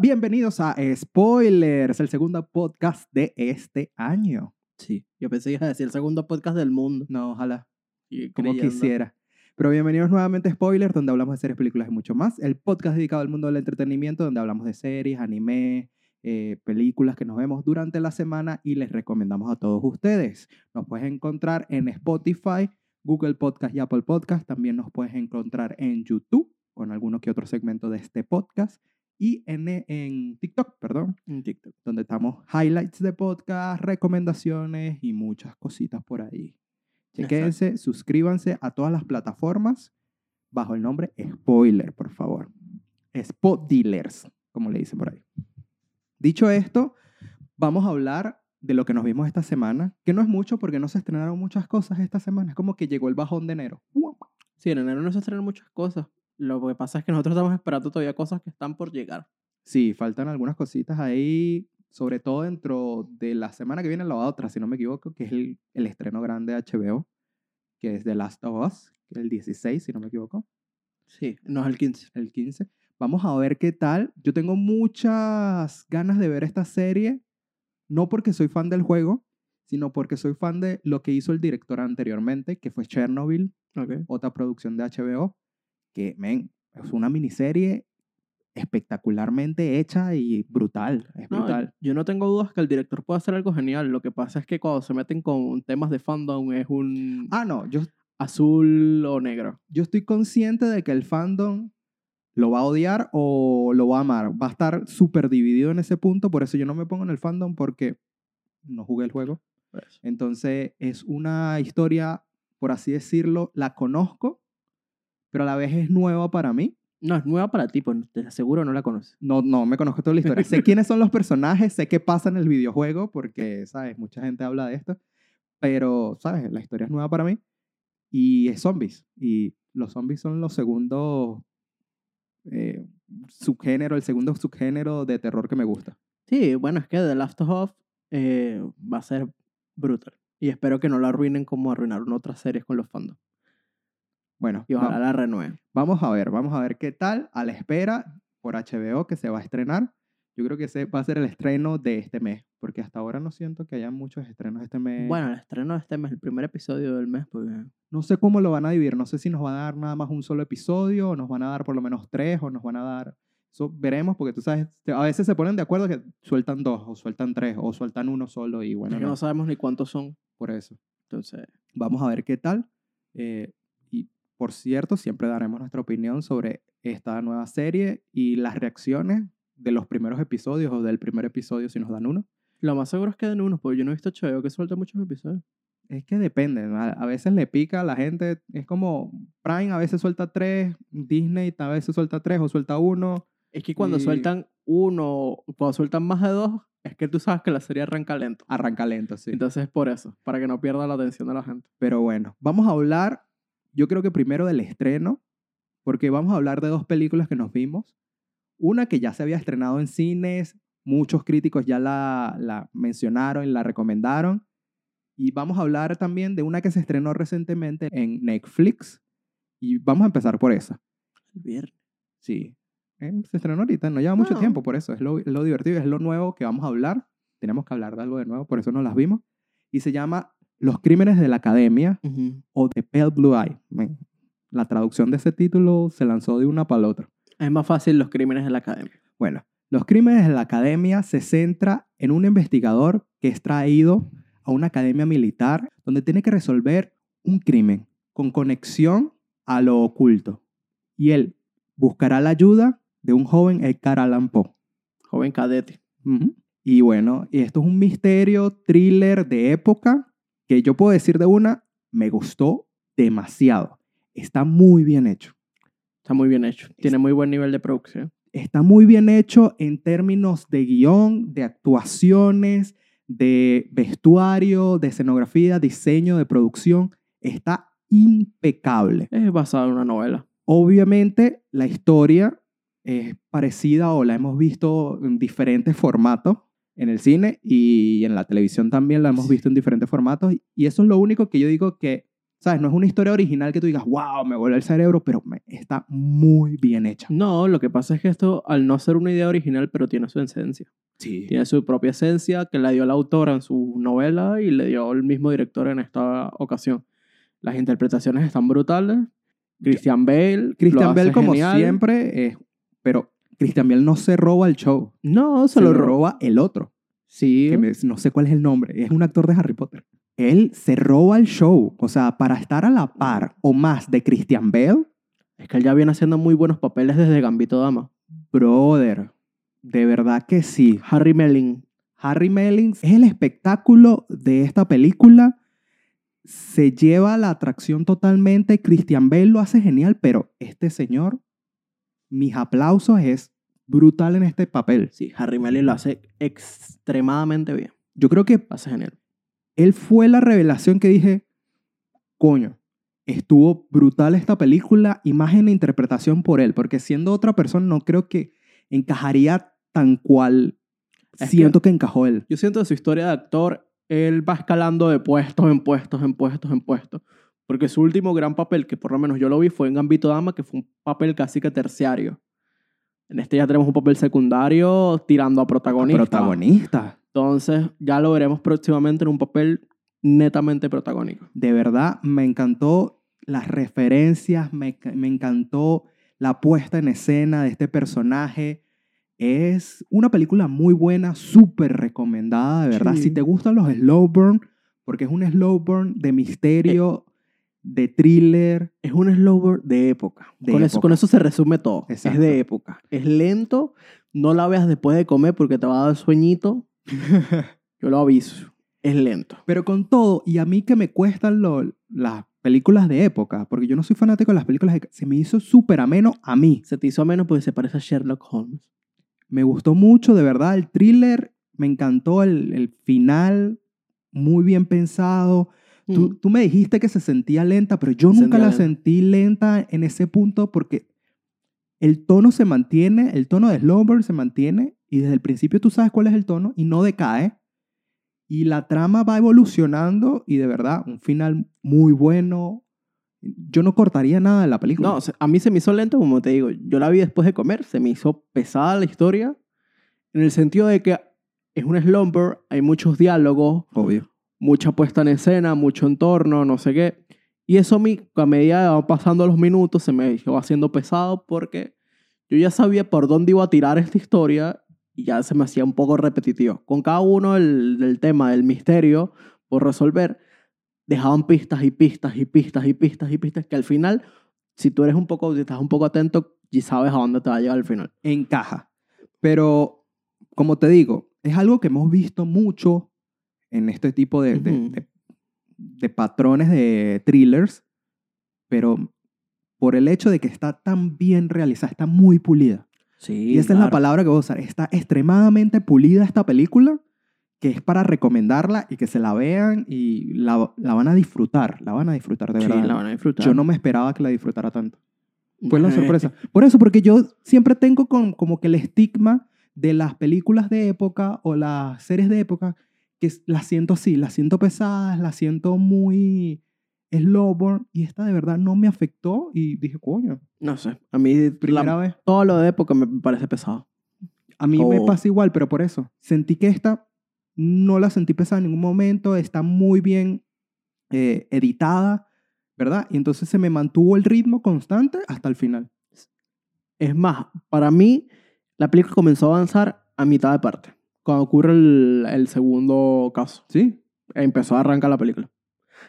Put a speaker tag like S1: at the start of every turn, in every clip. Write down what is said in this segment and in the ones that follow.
S1: bienvenidos a Spoilers, el segundo podcast de este año.
S2: Sí, yo pensé que iba a decir el segundo podcast del mundo.
S1: No, ojalá,
S2: Y
S1: como
S2: creyendo.
S1: quisiera. Pero bienvenidos nuevamente a Spoilers, donde hablamos de series, películas y mucho más. El podcast dedicado al mundo del entretenimiento, donde hablamos de series, anime, eh, películas que nos vemos durante la semana y les recomendamos a todos ustedes. Nos puedes encontrar en Spotify, Google Podcast y Apple Podcast. También nos puedes encontrar en YouTube con alguno que otro segmento de este podcast. Y en, en TikTok, perdón,
S2: En TikTok.
S1: donde estamos highlights de podcast, recomendaciones y muchas cositas por ahí. Chequense, suscríbanse a todas las plataformas bajo el nombre Spoiler, por favor. Spot Dealers, como le dicen por ahí. Dicho esto, vamos a hablar de lo que nos vimos esta semana, que no es mucho porque no se estrenaron muchas cosas esta semana. Es como que llegó el bajón de enero.
S2: Sí, en enero no se estrenan muchas cosas. Lo que pasa es que nosotros estamos esperando todavía cosas que están por llegar.
S1: Sí, faltan algunas cositas ahí, sobre todo dentro de la semana que viene la otra, si no me equivoco, que es el, el estreno grande de HBO, que es The Last of Us, el 16, si no me equivoco,
S2: Sí, no es el 15.
S1: el 15. Vamos a ver qué tal. Yo tengo muchas ganas de ver esta serie, no porque soy fan del juego, sino porque soy fan de lo que hizo el director anteriormente, que fue Chernobyl, otra producción de HBO, que, men, es una miniserie espectacularmente hecha y brutal, es
S2: No,
S1: brutal.
S2: yo no tengo dudas que el director puede hacer algo genial. Lo que pasa es que cuando se meten con temas de fandom es un
S1: Ah, no, yo,
S2: azul o negro.
S1: yo estoy consciente de que el fandom lo va a odiar o lo va a amar. Va a estar súper dividido en ese punto, por eso yo no me pongo en el fandom porque no jugué el juego. Entonces es una historia, por así decirlo, la conozco, pero a la vez es nueva para mí.
S2: No, es nueva para ti, pues te aseguro no la conoces.
S1: No, no, me conozco toda la historia. sé quiénes son los personajes, sé qué pasa en el videojuego, porque, ¿sabes? Mucha gente habla de esto. Pero, ¿sabes? La historia es nueva para mí. Y es zombies. Y los zombies son los segundos eh, subgénero, el segundo subgénero de terror que me gusta.
S2: Sí, bueno, es que The Last of Us eh, va a ser brutal. Y espero que no la arruinen como arruinaron otras series con los fandoms.
S1: Bueno,
S2: Y ojalá
S1: va-
S2: la renueven.
S1: vamos a ver, vamos a ver qué tal. A la espera por HBO que se va a estrenar. Yo creo que ese va a ser el estreno de este mes, porque hasta ahora no siento que haya muchos estrenos este mes.
S2: Bueno, el estreno de este mes, el primer episodio del mes, pues
S1: No sé cómo lo van a dividir, no sé si nos van a dar nada más un solo episodio, o nos van a dar por lo menos tres, o nos van a dar... Eso veremos, porque tú sabes, a veces se ponen de acuerdo que sueltan dos, o sueltan tres, o sueltan uno solo, y bueno, no,
S2: no sabemos ni cuántos son.
S1: por eso.
S2: Entonces,
S1: Vamos a ver qué tal. eh, por cierto, siempre daremos nuestra opinión sobre esta nueva serie y las reacciones de los primeros episodios, o del primer episodio si nos dan uno.
S2: lo más seguro es que den unos, porque yo no he visto HBO que suelta muchos episodios.
S1: Es que depende, ¿no? a, a veces le pica a la gente, es como Prime a veces suelta tres, Disney a veces suelta tres o suelta uno.
S2: Es que cuando
S1: Y-
S2: sueltan uno, cuando sueltan más de dos, es que tú sabes que la serie arranca lento.
S1: Arranca lento, sí.
S2: Entonces es por eso, para que no pierda la atención de la gente.
S1: Pero bueno, vamos a hablar, yo creo que primero del estreno, porque vamos a hablar de dos películas que nos vimos. Una que ya se había estrenado en cines, muchos críticos ya la, la mencionaron y la recomendaron. Y vamos a hablar también de una que se estrenó recientemente en Netflix. Y vamos a empezar por esa.
S2: El viernes.
S1: Sí. Eh, Se estrenó ahorita, no lleva mucho
S2: No.
S1: tiempo, por eso es lo, lo divertido, es lo nuevo que vamos a hablar. Tenemos que hablar de algo de nuevo, por eso nos las vimos. Y se llama Los Crímenes de la Academia o The Pale Blue Eye. Men, La traducción de ese título se lanzó de una para la otra.
S2: Es más fácil los crímenes de la academia.
S1: Bueno, Los Crímenes de la Academia se centra en un investigador que es traído a una academia militar donde tiene que resolver un crimen con conexión a lo oculto. Y él buscará la ayuda de un joven Edgar Allan Poe.
S2: Joven cadete.
S1: Ujú. Y bueno, y esto es un misterio, thriller de época que yo puedo decir de una, me gustó demasiado. Está muy bien hecho.
S2: Está muy bien hecho. Tiene muy buen nivel de producción.
S1: Está muy bien hecho en términos de guion, de actuaciones, de vestuario, de escenografía, diseño, de producción. Está impecable.
S2: Es basado en una novela.
S1: Obviamente la historia es parecida o la hemos visto en diferentes formatos en el cine y en la televisión también la hemos visto en diferentes formatos y eso es lo único que yo digo que ¿Sabes? No es una historia original que tú digas, wow, me vuelve el cerebro, pero me- está muy bien hecha.
S2: No, lo que pasa es que esto, al no ser una idea original, pero tiene su esencia.
S1: Sí.
S2: Tiene su propia esencia que le dio la autora en su novela y le dio el mismo director en esta ocasión. Las interpretaciones están brutales. Christian Bale.
S1: Christian Bell, como
S2: genial.
S1: siempre, es- pero Christian Bell no se roba el show.
S2: No, se,
S1: Se,
S2: lo
S1: roba el otro.
S2: Sí.
S1: que me- no sé cuál es el nombre, es un actor de Harry Potter. Él se roba el show, o sea, para estar a la par o más de Christian Bale,
S2: Es que él ya viene haciendo muy buenos papeles desde Gambito Dama.
S1: brother, de verdad que sí.
S2: Harry Melling.
S1: Harry Mellings es el espectáculo de esta película, se lleva la atracción totalmente, Christian Bale lo hace genial, pero este señor, mis aplausos, es brutal en este papel.
S2: Sí, Harry Melling lo hace extremadamente bien.
S1: Yo creo que
S2: hace genial.
S1: él fue la revelación que dije, coño, estuvo brutal esta película, imagen e interpretación por él, porque siendo otra persona no creo que encajaría tan cual
S2: Es
S1: siento que, encajó él.
S2: Yo siento de su historia de actor, él va escalando de puestos en puestos, en puestos, en puestos. Porque su último gran papel, que por lo menos yo lo vi, fue en Gambito Dama, que fue un papel casi que terciario. En este ya tenemos un papel secundario tirando a protagonista.
S1: Protagonista.
S2: Entonces ya lo veremos próximamente en un papel netamente protagónico.
S1: De verdad, me encantó las referencias, me, me encantó la puesta en escena de este personaje. Es una película muy buena, súper recomendada, de verdad.
S2: Sí.
S1: Si te gustan los slow burn, porque es un slow burn de misterio, de thriller.
S2: Es un slower de época.
S1: De
S2: con, Eso,
S1: época.
S2: con eso se resume todo.
S1: Exacto.
S2: Es de época. Es lento. No la veas después de comer porque te va a dar sueñito. Yo lo aviso. Es lento.
S1: Pero con todo, y a mí que me cuestan lo- las películas de época, porque yo no soy fanático de las películas de... Se me hizo súper ameno a mí.
S2: Se te hizo menos porque se parece a Sherlock Holmes.
S1: Me gustó mucho, de verdad, el thriller. Me encantó el, el final, muy bien pensado. Tú,
S2: Mm.
S1: tú me dijiste que se sentía lenta, pero yo
S2: Se
S1: nunca la
S2: lenta.
S1: sentí lenta en ese punto porque el tono se mantiene, el tono de Slumber se mantiene y desde el principio tú sabes cuál es el tono y no decae. Y la trama va evolucionando y de verdad, un final muy bueno. Yo no cortaría nada de la película.
S2: No, a mí se me hizo lento, como te digo. Yo la vi después de comer. Se me hizo pesada la historia. En el sentido de que es un slumber, hay muchos diálogos,
S1: obvio.
S2: Mucha puesta en escena, mucho entorno, no sé qué. Y eso a mí, a medida que van pasando los minutos, se me iba haciendo pesado porque yo ya sabía por dónde iba a tirar esta historia y ya se me hacía un poco repetitivo. Con cada uno del, del tema, del misterio por resolver, dejaban pistas y pistas y pistas y pistas y pistas que al final, si tú eres un poco, si estás un poco atento, ya sabes a dónde te va a llegar al final.
S1: encaja. Pero, como te digo, es algo que hemos visto mucho en este tipo de, de-
S2: Ujú.
S1: de- de patrones de thrillers, pero por el hecho de que está tan bien realizada, está muy pulida.
S2: Sí,
S1: Y esa es la palabra que voy a usar. Está extremadamente pulida esta película, que es para recomendarla y que se la vean y la, la van a disfrutar. La van a disfrutar, de
S2: Sí,
S1: verdad.
S2: la van a disfrutar.
S1: Yo no me esperaba que la disfrutara tanto. Fue la sorpresa. Por eso, porque yo siempre tengo con, como que el estigma de las películas de época o las series de época, que las siento así, las siento pesadas, las siento muy slow burn, y esta de verdad no me afectó y dije, coño,
S2: No sé, a mí
S1: primera
S2: la-
S1: vez.
S2: todo lo de época me parece pesado.
S1: A mí me
S2: Oh.
S1: pasa igual, pero por eso, sentí que esta no la sentí pesada en ningún momento, está muy bien eh, editada, ¿verdad? Y entonces se me mantuvo el ritmo constante hasta el final.
S2: Es más, para mí, la película comenzó a avanzar a mitad de parte. Cuando ocurre el, el segundo caso.
S1: ¿Sí?
S2: Empezó a arrancar la película.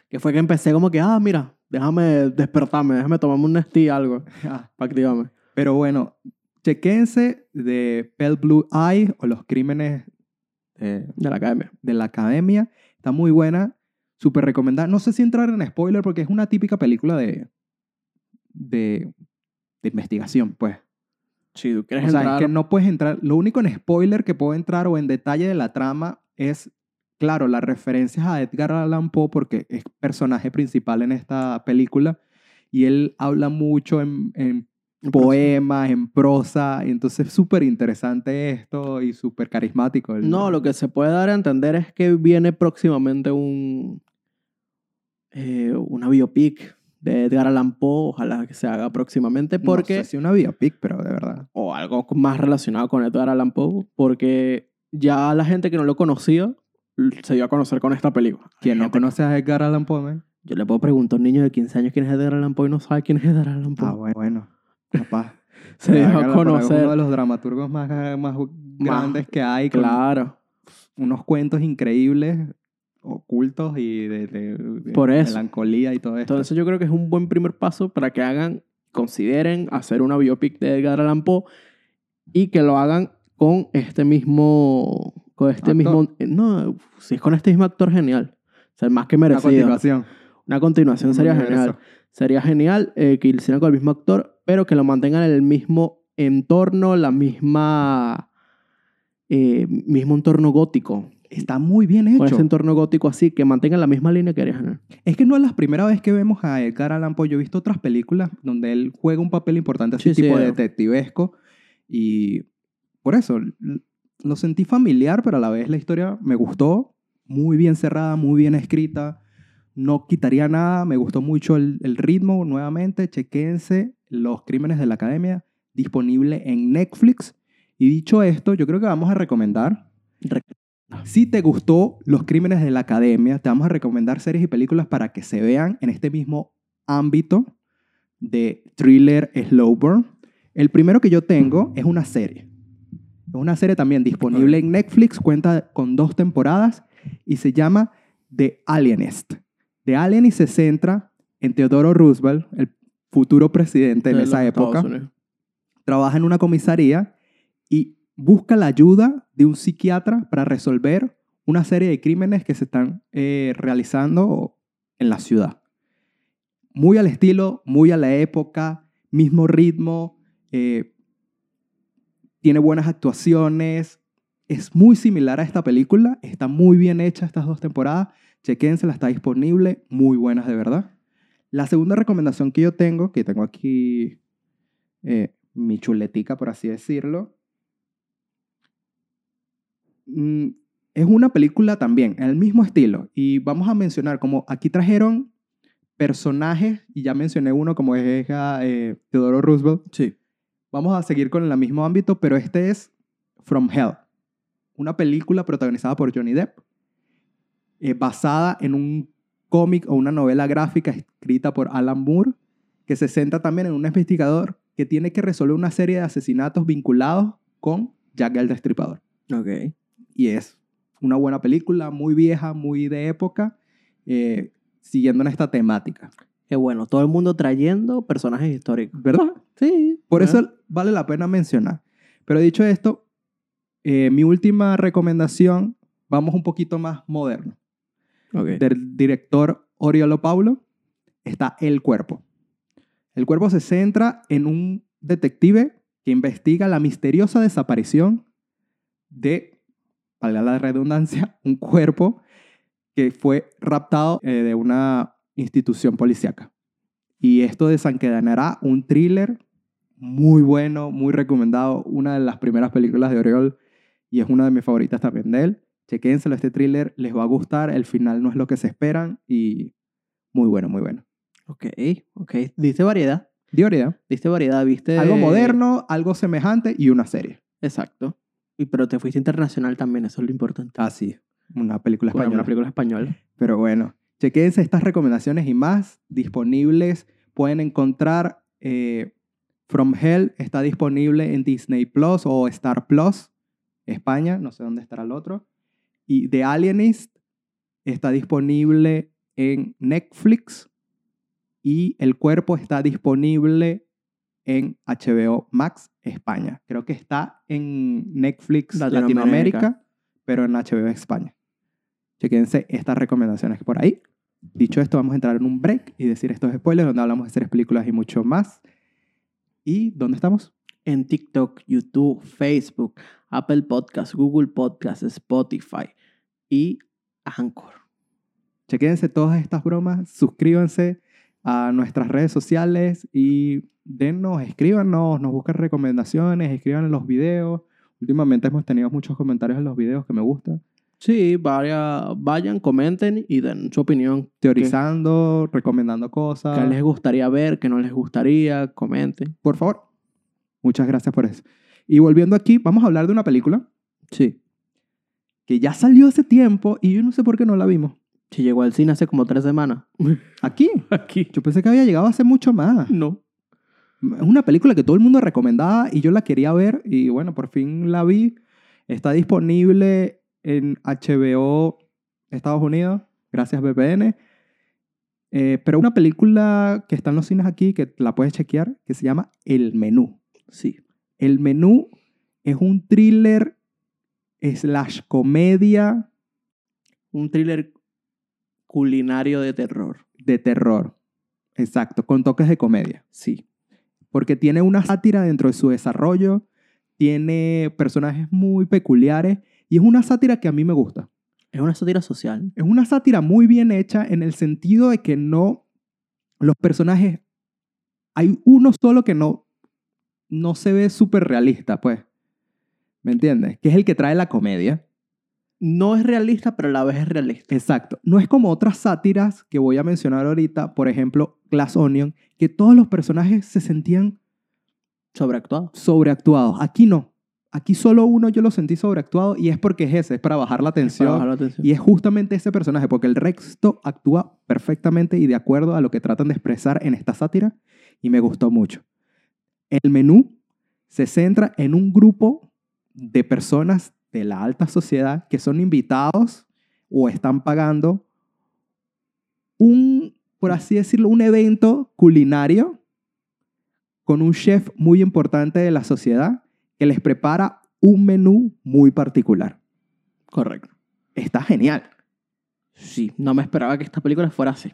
S2: Que fue que empecé como que, ah, mira, déjame despertarme, déjame tomarme un Nestí algo
S1: Ah,
S2: para activarme.
S1: Pero bueno, chequense de Pale Blue Eye o los crímenes eh,
S2: De la academia.
S1: de la academia. Está muy buena, súper recomendada. No sé si entrar en spoiler porque es una típica película de, de, de investigación, pues.
S2: Si tú quieres
S1: O sea,
S2: entrar...
S1: es que no puedes entrar. Lo único en spoiler que puedo entrar o en detalle de la trama es, claro, las referencias a Edgar Allan Poe porque es personaje principal en esta película y él habla mucho en, en poemas, en prosa, y entonces es súper interesante esto y súper carismático. el-
S2: No, lo que se puede dar a entender es que viene próximamente un, eh, una biopic de Edgar Allan Poe, ojalá que se haga próximamente, porque...
S1: No sé si una biopic, pero de verdad.
S2: O algo más relacionado con Edgar Allan Poe, porque ya la gente que no lo conocía se dio a conocer con esta película.
S1: ¿Quién no conoce a Edgar Allan Poe, man?
S2: Yo le puedo preguntar a un niño de 15 años quién es Edgar Allan Poe y no sabe quién es Edgar Allan Poe.
S1: Ah, bueno, bueno. Capaz.
S2: se dio a
S1: Es
S2: conocer.
S1: uno de los dramaturgos más, más grandes que hay.
S2: Claro.
S1: unos cuentos increíbles, ocultos y de, de- de
S2: Por eso.
S1: melancolía y todo esto.
S2: Entonces yo creo que es un buen primer paso para que hagan, consideren hacer una biopic de Edgar Allan Poe y que lo hagan con este mismo, con este
S1: Actor.
S2: mismo, eh, no, si es con este mismo actor genial, o sea, más que
S1: Una
S2: merecido.
S1: continuación.
S2: Una continuación sería genial. Sería genial eh, que hicieran con el mismo actor, pero que lo mantengan en el mismo entorno, la misma, eh, mismo entorno gótico.
S1: Está muy bien
S2: Con
S1: hecho.
S2: ese entorno gótico así, que mantengan la misma línea que genial.
S1: Es que no es la primera vez que vemos a Edgar Allan Poe. Yo he visto otras películas donde él juega un papel importante así,
S2: Sí, sí,
S1: tipo
S2: eh.
S1: detectivesco. Y por eso lo sentí familiar, pero a la vez la historia me gustó. Muy bien cerrada, muy bien escrita. No quitaría nada. Me gustó mucho el, el ritmo. Nuevamente, chequense Los Crímenes de la Academia, disponible en Netflix. Y dicho esto, yo creo que vamos a recomendar
S2: Re-
S1: si te gustó Los Crímenes de la Academia, te vamos a recomendar series y películas para que se vean en este mismo ámbito de thriller slow burn. El primero que yo tengo es una serie. Es una serie también disponible en Netflix, cuenta con dos temporadas y se llama The Alienist. The Alienist se centra en Theodore Roosevelt, el futuro presidente en
S2: de
S1: esa época trabaja en una comisaría y busca la ayuda de un psiquiatra para resolver una serie de crímenes que se están eh, realizando en la ciudad. Muy al estilo, muy a la época, mismo ritmo, eh, tiene buenas actuaciones, es muy similar a esta película, está muy bien hecha estas dos temporadas, chequénsela, está disponible, muy buenas de verdad. La segunda recomendación que yo tengo, que tengo aquí eh, mi chuletica, por así decirlo. Mm, es una película también, en el mismo estilo. Y vamos a mencionar, como aquí trajeron personajes, y ya mencioné uno como es eh, Theodore Roosevelt.
S2: Sí.
S1: Vamos a seguir con el mismo ámbito, pero este es From Hell, una película protagonizada por Johnny Depp, eh, basada en un cómic o una novela gráfica escrita por Alan Moore, que se centra también en un investigador que tiene que resolver una serie de asesinatos vinculados con Jack el Destripador.
S2: Ok.
S1: Y es una buena película, muy vieja, muy de época, eh, siguiendo en esta temática.
S2: Qué bueno, todo el mundo trayendo personajes históricos.
S1: ¿Verdad?
S2: Sí.
S1: Por eso vale la pena mencionar. Pero dicho esto, eh, mi última recomendación, vamos un poquito más moderno. Del director Oriolo Paulo, está El Cuerpo. El Cuerpo se centra en un detective que investiga la misteriosa desaparición de, valga la redundancia, un cuerpo que fue raptado eh, de una institución policíaca. Y esto desencadenará un thriller muy bueno, muy recomendado, una de las primeras películas de Oriol y es una de mis favoritas también de él. Chequénselo, este thriller les va a gustar, el final no es lo que se esperan y muy bueno, muy bueno.
S2: Ok, ok. Diste variedad.
S1: Dioria,
S2: Diste variedad, viste.
S1: algo moderno, algo semejante y una serie.
S2: Exacto. Y, pero te fuiste internacional también, eso es lo importante.
S1: Ah, sí, una película española.
S2: Una película española.
S1: Pero bueno, chequense estas recomendaciones y más disponibles. Pueden encontrar eh, From Hell, está disponible en Disney Plus o Star Plus, España, no sé dónde estará el otro. Y The Alienist está disponible en Netflix y El Cuerpo está disponible en HBO Max España. Creo que está en Netflix
S2: Latinoamérica.
S1: Latinoamérica, pero en HBO España. Chequense estas recomendaciones por ahí. Dicho esto, vamos a entrar en un break y decir estos spoilers donde hablamos de series, películas y mucho más. ¿Y dónde estamos?
S2: En TikTok, YouTube, Facebook, Apple Podcasts, Google Podcasts, Spotify y Anchor.
S1: Chequense todas estas bromas, suscríbanse a nuestras redes sociales y dennos, escríbanos, nos buscan recomendaciones, escriban en los videos. Últimamente hemos tenido muchos comentarios en los videos que me gustan.
S2: Sí, vaya, vayan, comenten y den su opinión.
S1: Teorizando, recomendando cosas.
S2: ¿Qué les gustaría ver? ¿Qué no les gustaría? Comenten.
S1: Por favor. Muchas gracias por eso. Y volviendo aquí, vamos a hablar de una película
S2: Sí.
S1: que ya salió hace tiempo y yo no sé por qué no la vimos.
S2: Si llegó al cine hace como tres semanas.
S1: Aquí.
S2: Aquí.
S1: Yo pensé que había llegado hace mucho más.
S2: No.
S1: Es una película que todo el mundo recomendaba y yo la quería ver y bueno, por fin la vi. Está disponible en HBO Estados Unidos, gracias VPN. Eh, pero una película que está en los cines aquí, que la puedes chequear, que se llama El Menú.
S2: Sí.
S1: El Menú es un thriller slash comedia
S2: Un thriller culinario de terror.
S1: de terror. Exacto, con toques de comedia.
S2: Sí.
S1: porque tiene una sátira dentro de su desarrollo, tiene personajes muy peculiares y es una sátira que a mí me gusta.
S2: Es una sátira social.
S1: Es una sátira muy bien hecha en el sentido de que no, los personajes, hay uno solo que no, no se ve súper realista, pues. ¿Me entiendes? Que es el que trae la comedia.
S2: No es realista, pero a la vez es realista.
S1: Exacto. No es como otras sátiras que voy a mencionar ahorita, por ejemplo, Glass Onion, que todos los personajes se sentían
S2: Sobreactuado.
S1: sobreactuados. Aquí no. Aquí solo uno yo lo sentí sobreactuado y es porque es ese, es para bajar la tensión.
S2: bajar la atención.
S1: Y es justamente ese personaje, porque el resto actúa perfectamente y de acuerdo a lo que tratan de expresar en esta sátira y me gustó mucho. El menú se centra en un grupo de personas de la alta sociedad que son invitados o están pagando un, por así decirlo, un evento culinario con un chef muy importante de la sociedad que les prepara un menú muy particular.
S2: Correcto.
S1: Está genial.
S2: Sí, no me esperaba que esta película fuera así.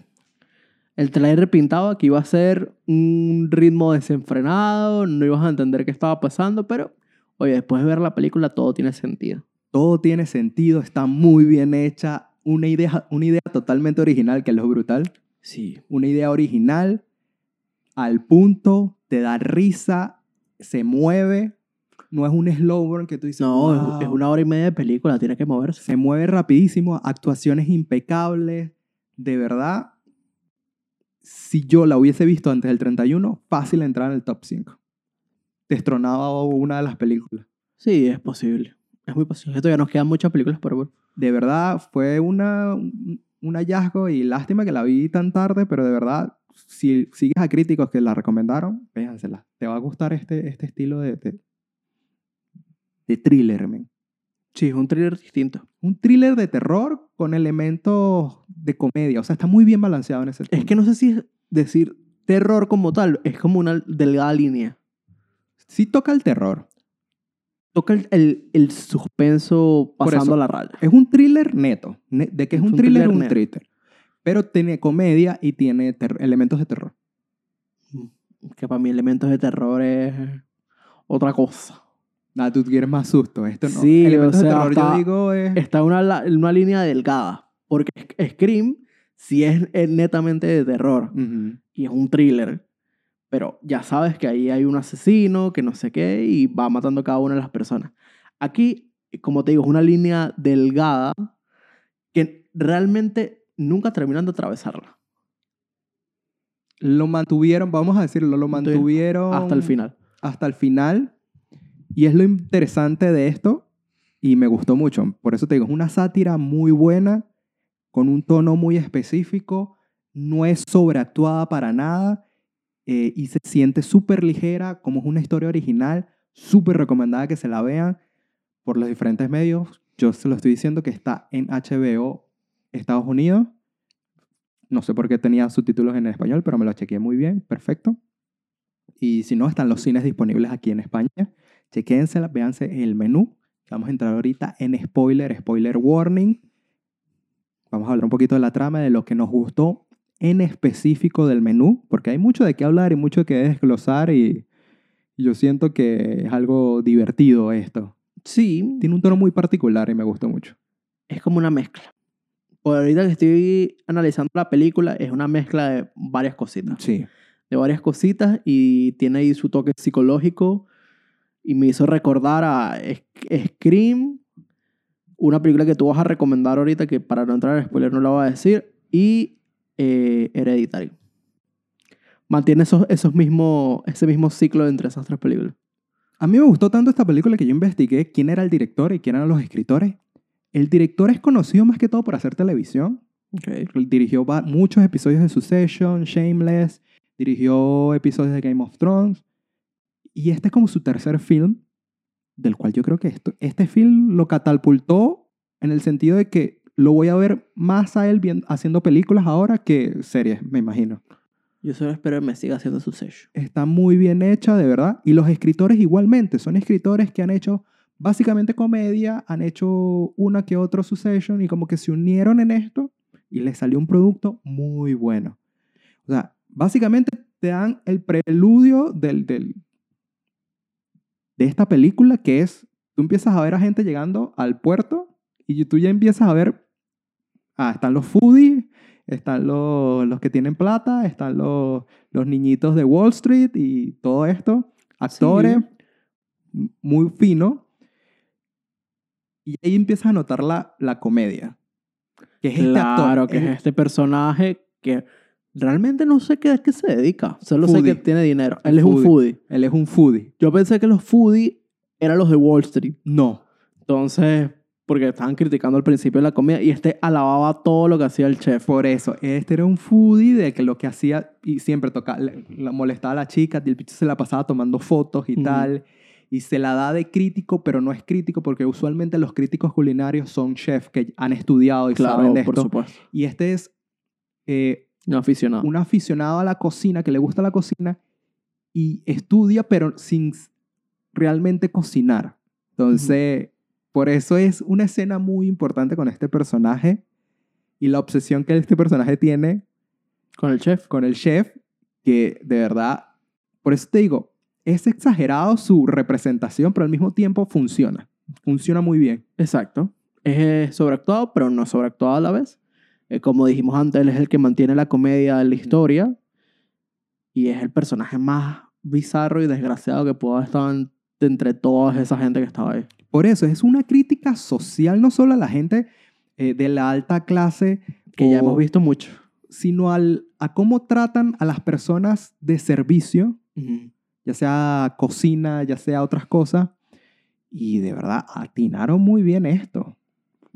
S2: El trailer pintaba que iba a ser un ritmo desenfrenado, no ibas a entender qué estaba pasando, pero oye, después de ver la película todo tiene sentido.
S1: Todo tiene sentido, está muy bien hecha, una idea, una idea totalmente original, que es lo brutal.
S2: Sí.
S1: Una idea original, al punto, te da risa, se mueve, no es un slow burn que tú dices,
S2: No, es-
S1: "Wow".
S2: es una hora y media de película, tiene que moverse.
S1: se mueve rapidísimo, actuaciones impecables, de verdad. Si yo la hubiese visto antes del 31, fácil entrar en el top 5. Destronaba una de las películas.
S2: Sí, es posible. Es muy posible. Todavía nos quedan muchas películas por ver.
S1: De verdad, fue una, un, hallazgo y lástima que la vi tan tarde, pero de verdad, si sigues a críticos que la recomendaron, véansela. Te va a gustar este, este estilo de, de, de thriller, men.
S2: Sí, es un thriller distinto.
S1: Un thriller de terror con elementos de comedia. O sea, está muy bien balanceado en ese
S2: Es
S1: punto.
S2: que no sé si es decir terror como tal, es como una delgada línea.
S1: Sí toca el terror.
S2: Toca el, el, el suspenso pasando
S1: eso.
S2: la raya.
S1: Es un thriller neto. Ne- de que es
S2: Es
S1: un,
S2: un
S1: thriller, un thriller. Pero tiene comedia y tiene elementos de terror.
S2: Que para mí elementos de terror es otra cosa.
S1: Ah, tú quieres más susto. Esto no.
S2: Sí,
S1: elementos
S2: o sea,
S1: de terror
S2: hasta-
S1: yo digo es...
S2: Está una, una línea delgada. Porque Scream sí es, es netamente de terror. Y es un thriller. Pero ya sabes que ahí hay un asesino, que no sé qué, y va matando a cada una de las personas. Aquí, como te digo, es una línea delgada que realmente nunca terminan de atravesarla
S1: Lo mantuvieron, vamos a decirlo, lo
S2: Mantuvieron
S1: mantuvieron
S2: hasta el final.
S1: hasta el final. Y es lo interesante de esto y me gustó mucho. Por eso te digo, es una sátira muy buena, con un tono muy específico, no es sobreactuada para nada eh, y se siente súper ligera, como es una historia original, súper recomendada que se la vean por los diferentes medios. Yo se lo estoy diciendo que está en HBO Estados Unidos. No sé por qué tenía subtítulos en español, pero me lo chequeé muy bien, perfecto. Y si no, están los cines disponibles aquí en España. Chequénsela, véanse el menú. Vamos a entrar ahorita en spoiler, spoiler warning. Vamos a hablar un poquito de la trama, de lo que nos gustó en específico del menú, porque hay mucho de qué hablar y mucho que desglosar y yo siento que es algo divertido esto.
S2: Sí,
S1: Tiene un tono muy particular y me gustó mucho.
S2: es como una mezcla. Por ahorita que estoy analizando la película, es una mezcla de varias cositas.
S1: Sí.
S2: de varias cositas y tiene ahí su toque psicológico y me hizo recordar a Sc- Scream Una película que tú vas a recomendar ahorita, que para no entrar en spoiler no la voy a decir. Y eh, Hereditary. Mantiene esos, esos mismos, ese mismo ciclo entre esas tres películas.
S1: A mí me gustó tanto esta película que yo investigué quién era el director y quién eran los escritores. El director es conocido más que todo por hacer televisión.
S2: Okay.
S1: Dirigió muchos episodios de Succession, Shameless, dirigió episodios de Game of Thrones. Y este es como su tercer film, del cual yo creo que esto, este film lo catapultó en el sentido de que lo voy a ver más a él bien- haciendo películas ahora que series, me imagino.
S2: Yo solo espero que me siga haciendo su sello.
S1: Está muy bien hecha, de verdad. Y los escritores igualmente, son escritores que han hecho básicamente comedia, han hecho una que otro Succession y como que se unieron en esto y les salió un producto muy bueno. O sea, básicamente te dan el preludio del, del- de esta película que es, tú empiezas a ver a gente llegando al puerto y tú ya empiezas a ver, ah, están los foodies, están los, los que tienen plata, están los, los niñitos de Wall Street y todo esto, actores, muy fino. Y ahí empiezas a notar la, la comedia. Que es este
S2: Claro,
S1: actor.
S2: que es este personaje que realmente no sé qué, a qué se dedica. Solo sé
S1: Foodie.
S2: que tiene dinero. Él es un
S1: Foodie.
S2: foodie.
S1: Él es un foodie.
S2: Yo pensé que los foodie eran los de Wall Street.
S1: No.
S2: Entonces, porque estaban criticando al principio de la comida y este alababa todo lo que hacía el chef.
S1: Por eso, este era un foodie de que lo que hacía y siempre tocaba, le- le molestaba a la chica y el bicho se la pasaba tomando fotos y
S2: Ujú.
S1: tal. Y se la da de crítico, pero no es crítico porque usualmente los críticos culinarios son chefs que han estudiado y saben
S2: Claro,
S1: de
S2: por
S1: esto.
S2: supuesto.
S1: Y este es eh,
S2: No aficionado.
S1: un aficionado a la cocina, que le gusta la cocina y estudia, pero sin realmente cocinar. Entonces, por eso es una escena muy importante con este personaje y la obsesión que este personaje tiene
S2: Con el chef.
S1: con el chef, que de verdad, por eso te digo, es exagerado su representación, pero al mismo tiempo funciona. Funciona muy bien.
S2: Exacto. Es eh, sobreactuado, pero no sobreactuado a la vez. Eh, como dijimos antes, él es el que mantiene la comedia en la historia. Y es el personaje más bizarro y desgraciado que estado en- entre toda esa gente que estaba ahí.
S1: Por eso es una crítica social, no solo a la gente eh, de la alta clase,
S2: Que ya hemos visto mucho.
S1: sino al, a cómo tratan a las personas de servicio, ya sea cocina, ya sea otras cosas. Y de verdad, atinaron muy bien esto.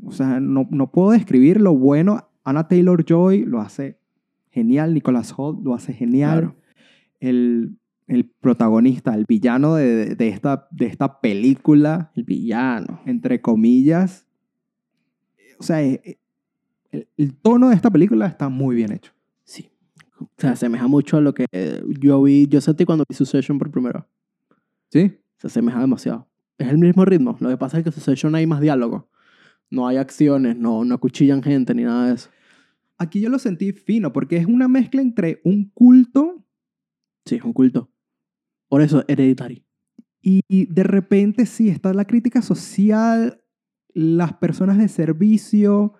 S1: O sea, no, no puedo describir lo bueno. Anna Taylor Joy lo hace genial. Nicholas Holt lo hace genial.
S2: Claro.
S1: El, el protagonista, el villano de, de esta, de esta película,
S2: El villano.
S1: entre comillas. O sea, eh, eh, el, el tono de esta película está muy bien hecho.
S2: Sí. Se asemeja mucho a lo que eh, yo vi, yo sentí cuando vi Succession por primera vez.
S1: ¿Sí?
S2: Se asemeja demasiado. Es el mismo ritmo. Lo que pasa es que en Succession hay más diálogo. No hay acciones, no, no acuchillan gente ni nada de eso.
S1: Aquí yo lo sentí fino porque es una mezcla entre un culto
S2: Sí, es un culto. Por eso, Hereditary.
S1: y de repente sí está la crítica social, las personas de servicio.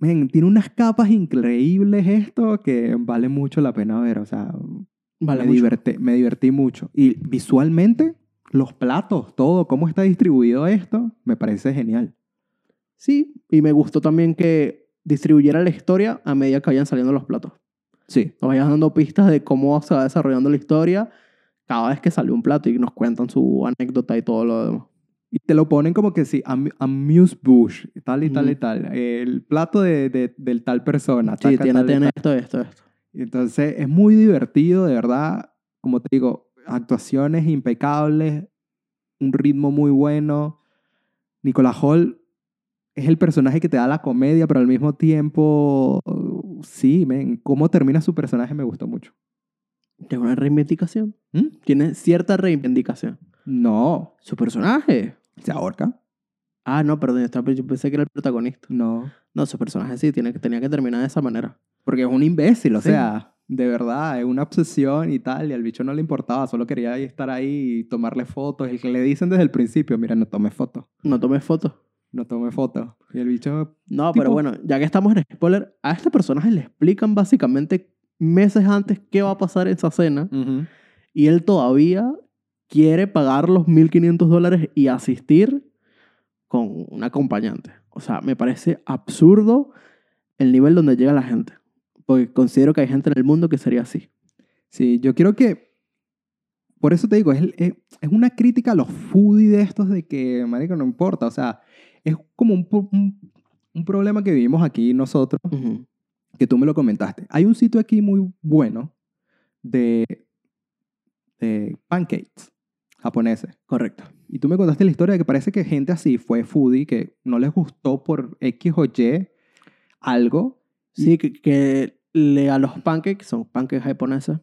S1: Men, tiene unas capas increíbles esto que vale mucho la pena ver. O sea,
S2: Vale,
S1: me, divertí, me divertí mucho. Y visualmente, los platos, todo, cómo está distribuido esto, me parece genial.
S2: Sí, y me gustó también que distribuyera la historia a medida que vayan saliendo los platos.
S1: Sí.
S2: Nos vayan dando pistas de cómo se va desarrollando la historia cada vez que sale un plato y nos cuentan su anécdota y todo lo demás.
S1: Y te lo ponen como que sí, am- amuse bush, tal y tal y tal. El plato de, de- del tal persona.
S2: Sí,
S1: taca,
S2: tiene,
S1: tal
S2: esto, esto, esto.
S1: Entonces es muy divertido, de verdad. Como te digo, actuaciones impecables, un ritmo muy bueno. Nicolas Hall es el personaje que te da la comedia, pero al mismo tiempo, sí, men, cómo termina su personaje me gustó mucho.
S2: Tiene una reivindicación.
S1: ¿Mm?
S2: Tiene cierta reivindicación.
S1: No,
S2: Su personaje.
S1: se ahorca.
S2: Ah, no, perdón, yo pensé que era el protagonista.
S1: No,
S2: No, su personaje sí, tiene, que- tenía que terminar de esa manera.
S1: porque es un imbécil, o
S2: Sí.
S1: sea, de verdad, es una obsesión y tal, y al bicho no le importaba, solo quería estar ahí y tomarle fotos. El que le dicen desde el principio, mira, no tome fotos.
S2: No tomé fotos.
S1: no tomé fotos. Y el bicho,
S2: No,
S1: Tipo-
S2: pero bueno, ya que estamos en spoiler, a este personaje le explican básicamente meses antes qué va a pasar en esa cena y él todavía quiere pagar los 1.500 dólares y asistir con un acompañante. O sea, me parece absurdo el nivel donde llega la gente. Porque considero que hay gente en el mundo que sería así.
S1: Sí, yo quiero que. Por eso te digo, es, es, es una crítica a los foodies de estos de que, marico, no importa. O sea, es como un, un, un problema que vivimos aquí nosotros,
S2: Ujú.
S1: Que tú me lo comentaste. Hay un sitio aquí muy bueno de, de pancakes japoneses.
S2: Correcto.
S1: Y tú me contaste la historia de que parece que gente así fue foodie, que no les gustó por X o Y algo.
S2: Sí, que, que le, a los pancakes, son pancakes japoneses,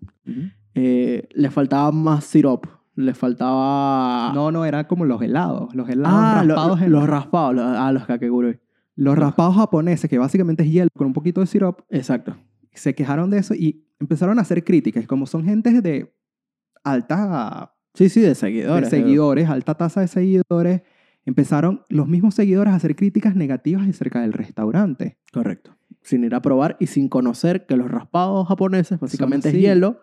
S2: eh, le faltaba más syrup. Le faltaba...
S1: No, no, eran como los helados. Los helados
S2: ah, lo-
S1: raspados. en-
S2: los raspados, los- ah, los kakegurui.
S1: Los raspados japoneses, que básicamente es hielo con un poquito de syrup,
S2: Exacto.
S1: se quejaron de eso y empezaron a hacer críticas. Como son gente de alta
S2: Sí, sí, de
S1: de
S2: seguidores.
S1: seguidores, alta tasa de seguidores, empezaron los mismos seguidores a hacer críticas negativas acerca del restaurante.
S2: Correcto. Sin ir a probar y sin conocer que los raspados japoneses básicamente es hielo,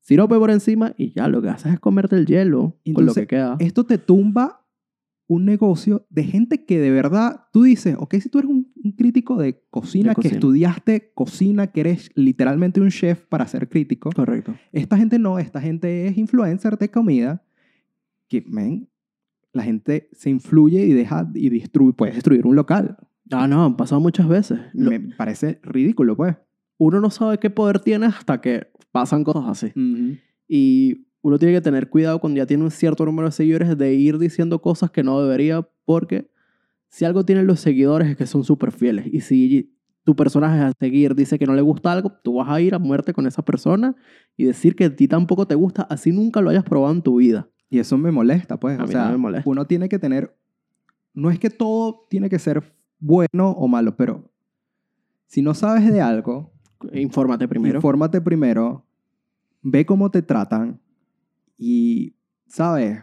S2: sirope por encima y ya lo que haces es comerte el hielo con lo
S1: Entonces,
S2: que queda.
S1: Esto te tumba un negocio de gente que de verdad tú dices, ok, si tú eres un, un crítico de cocina,
S2: De
S1: que
S2: cocina.
S1: estudiaste cocina, que eres literalmente un chef para ser crítico,
S2: Correcto.
S1: esta gente no, esta gente es influencer de comida, que, men, la gente se influye y deja y destruye, puede destruir un local.
S2: Ah, no, han pasado muchas veces. Lo-
S1: Me parece ridículo, pues.
S2: Uno no sabe qué poder tiene hasta que pasan cosas así. Y uno tiene que tener cuidado cuando ya tiene un cierto número de seguidores de ir diciendo cosas que no debería, porque si algo tienen los seguidores es que son súper fieles. Y si tu personaje a seguir dice que no le gusta algo, tú vas a ir a muerte con esa persona y decir que a ti tampoco te gusta, así nunca lo hayas probado en tu vida.
S1: Y eso me molesta, pues.
S2: A
S1: o
S2: mí
S1: sea,
S2: no me molesta.
S1: uno tiene que tener. No es que todo tiene que ser bueno o malo, pero si no sabes de algo,
S2: Infórmate primero.
S1: infórmate primero, ve cómo te tratan y, ¿sabes?